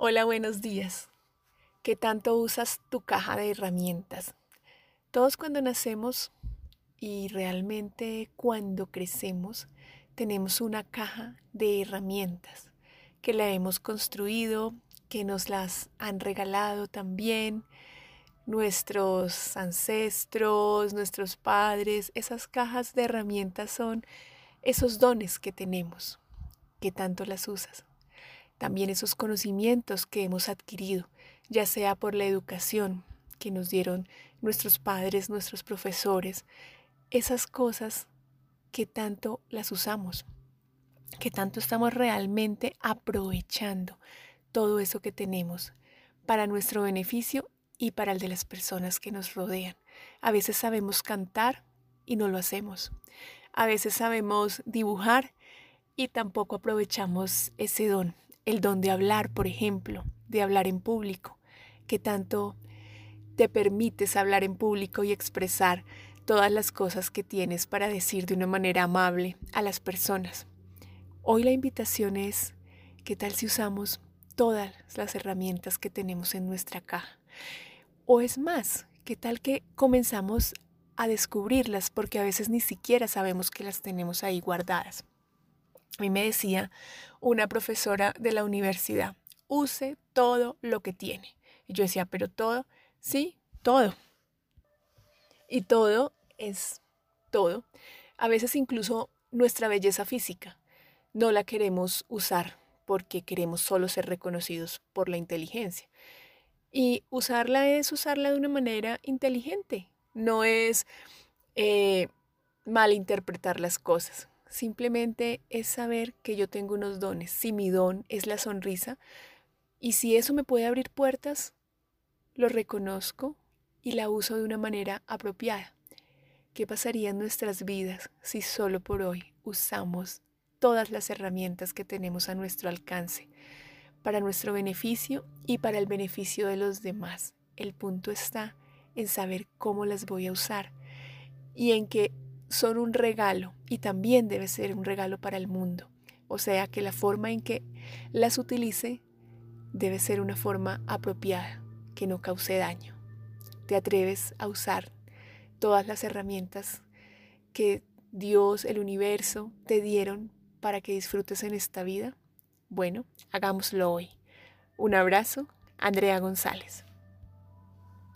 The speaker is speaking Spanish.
Hola, buenos días. ¿Qué tanto usas tu caja de herramientas? Todos cuando nacemos y realmente cuando crecemos tenemos una caja de herramientas que la hemos construido, que nos las han regalado también nuestros ancestros, nuestros padres. Esas cajas de herramientas son esos dones que tenemos. ¿Qué tanto las usas? También esos conocimientos que hemos adquirido, ya sea por la educación que nos dieron nuestros padres, nuestros profesores, esas cosas que tanto las usamos, que tanto estamos realmente aprovechando todo eso que tenemos para nuestro beneficio y para el de las personas que nos rodean. A veces sabemos cantar y no lo hacemos. A veces sabemos dibujar y tampoco aprovechamos ese don, el don de hablar, por ejemplo, de hablar en público, que tanto te permites hablar en público y expresar todas las cosas que tienes para decir de una manera amable a las personas. Hoy la invitación es, ¿qué tal si usamos todas las herramientas que tenemos en nuestra caja? O es más, ¿qué tal que comenzamos a descubrirlas porque a veces ni siquiera sabemos que las tenemos ahí guardadas? Mí me decía una profesora de la universidad, use todo lo que tiene. Y yo decía, pero todo, sí, todo. Y todo es todo. A veces incluso nuestra belleza física no la queremos usar porque queremos solo ser reconocidos por la inteligencia. Y usarla es usarla de una manera inteligente, no es eh, malinterpretar las cosas. Simplemente es saber que yo tengo unos dones. Si mi don es la sonrisa y si eso me puede abrir puertas, lo reconozco y la uso de una manera apropiada. ¿Qué pasaría en nuestras vidas si solo por hoy usamos todas las herramientas que tenemos a nuestro alcance para nuestro beneficio y para el beneficio de los demás? El punto está en saber cómo las voy a usar y en que son un regalo y también debe ser un regalo para el mundo. O sea que la forma en que las utilice debe ser una forma apropiada, que no cause daño. ¿Te atreves a usar todas las herramientas que Dios, el universo, te dieron para que disfrutes en esta vida? Bueno, hagámoslo hoy. Un abrazo, Andrea González.